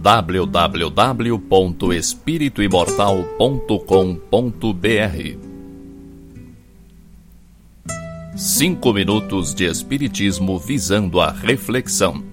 www.espirituimortal.com.br Cinco minutos de Espiritismo visando a reflexão.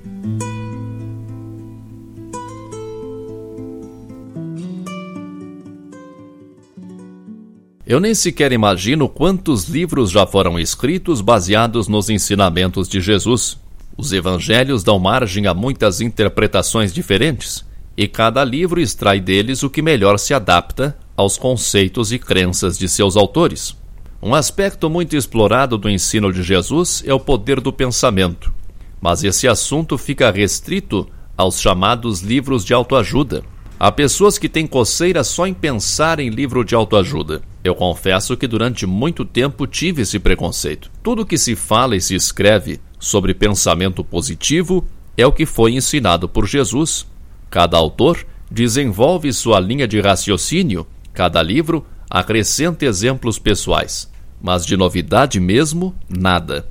Eu nem sequer imagino quantos livros já foram escritos baseados nos ensinamentos de Jesus. Os evangelhos dão margem a muitas interpretações diferentes, e cada livro extrai deles o que melhor se adapta aos conceitos e crenças de seus autores. Um aspecto muito explorado do ensino de Jesus é o poder do pensamento, mas esse assunto fica restrito aos chamados livros de autoajuda. Há pessoas que têm coceira só em pensar em livro de autoajuda. Eu confesso que durante muito tempo tive esse preconceito. Tudo que se fala e se escreve sobre pensamento positivo é o que foi ensinado por Jesus. Cada autor desenvolve sua linha de raciocínio, cada livro acrescenta exemplos pessoais, mas de novidade mesmo, nada.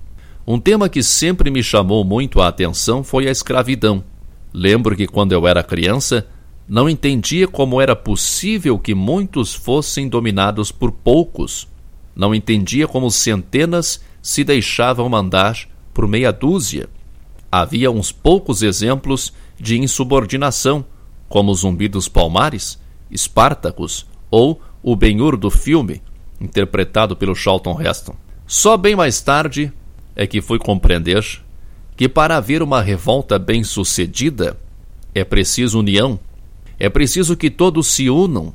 Um tema que sempre me chamou muito a atenção foi a escravidão. Lembro que quando eu era criança, não entendia como era possível que muitos fossem dominados por poucos. Não entendia como centenas se deixavam mandar por meia dúzia. Havia uns poucos exemplos de insubordinação, como Zumbi dos Palmares, Espartacus ou o Ben-Hur do filme, interpretado pelo Charlton Heston. Só bem mais tarde é que fui compreender que para haver uma revolta bem-sucedida é preciso união, é preciso que todos se unam,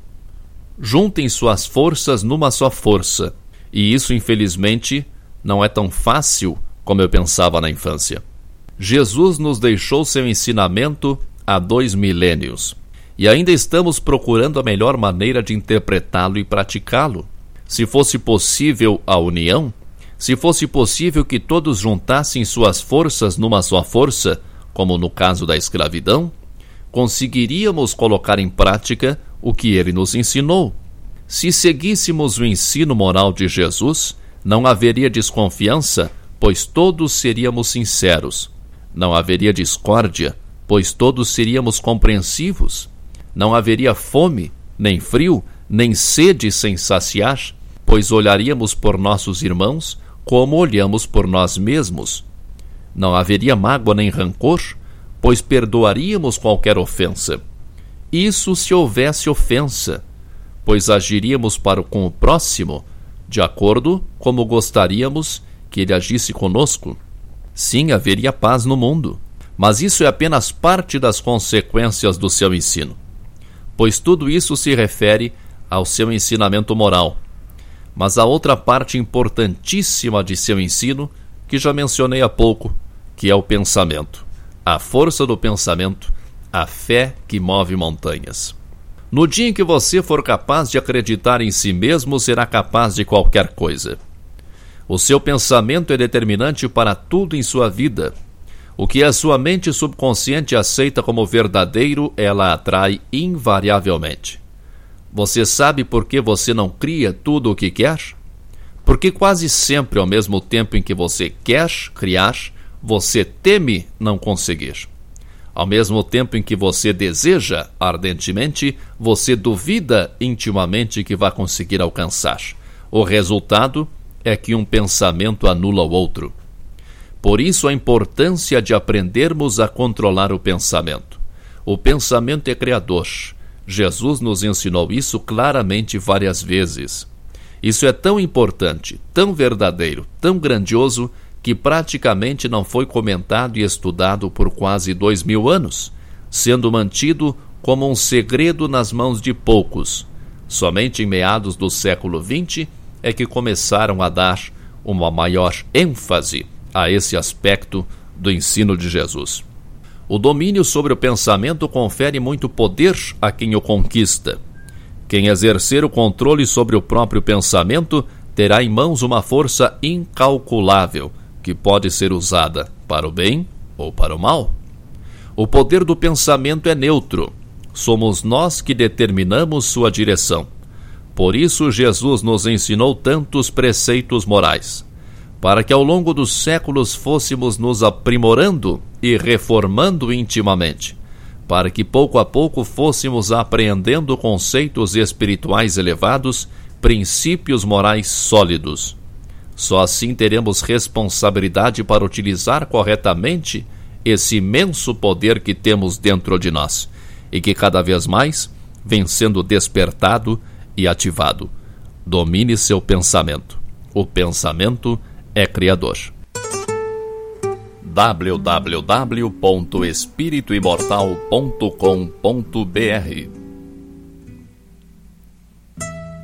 juntem suas forças numa só força. E isso, infelizmente, não é tão fácil como eu pensava na infância. Jesus nos deixou seu ensinamento há dois milênios e ainda estamos procurando a melhor maneira de interpretá-lo e praticá-lo. Se fosse possível a união, se fosse possível que todos juntassem suas forças numa só força, como no caso da escravidão, conseguiríamos colocar em prática o que ele nos ensinou. Se seguíssemos o ensino moral de Jesus, não haveria desconfiança pois todos seríamos sinceros. Não haveria discórdia, pois todos seríamos compreensivos. Não haveria fome, nem frio, nem sede sem saciar, pois olharíamos por nossos irmãos como olhamos por nós mesmos. Não haveria mágoa nem rancor, pois perdoaríamos qualquer ofensa. Isso se houvesse ofensa, pois agiríamos para com o próximo de acordo como gostaríamos que ele agisse conosco, sim, haveria paz no mundo. Mas isso é apenas parte das consequências do seu ensino, pois tudo isso se refere ao seu ensinamento moral. Mas a outra parte importantíssima de seu ensino, que já mencionei há pouco, que é o pensamento. A força do pensamento, a fé que move montanhas. No dia em que você for capaz de acreditar em si mesmo, será capaz de qualquer coisa. O seu pensamento é determinante para tudo em sua vida. O que a sua mente subconsciente aceita como verdadeiro, ela atrai invariavelmente. Você sabe por que você não cria tudo o que quer? Porque quase sempre, ao mesmo tempo em que você quer criar, você teme não conseguir. Ao mesmo tempo em que você deseja ardentemente, você duvida intimamente que vai conseguir alcançar. O resultado é que um pensamento anula o outro. Por isso, a importância de aprendermos a controlar o pensamento. O pensamento é criador. Jesus nos ensinou isso claramente várias vezes. Isso é tão importante, tão verdadeiro, tão grandioso, que praticamente não foi comentado e estudado por quase dois mil anos, sendo mantido como um segredo nas mãos de poucos. Somente em meados do século XX é que começaram a dar uma maior ênfase a esse aspecto do ensino de Jesus. O domínio sobre o pensamento confere muito poder a quem o conquista. Quem exercer o controle sobre o próprio pensamento terá em mãos uma força incalculável que pode ser usada para o bem ou para o mal. O poder do pensamento é neutro. Somos nós que determinamos sua direção. Por isso, Jesus nos ensinou tantos preceitos morais, para que ao longo dos séculos fôssemos nos aprimorando e reformando intimamente, para que pouco a pouco fôssemos apreendendo conceitos espirituais elevados, princípios morais sólidos. Só assim teremos responsabilidade para utilizar corretamente esse imenso poder que temos dentro de nós e que cada vez mais vem sendo despertado e ativado. Domine seu pensamento. O pensamento é criador www.espirituimortal.com.br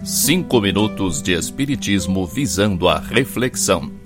Cinco minutos de Espiritismo visando a reflexão.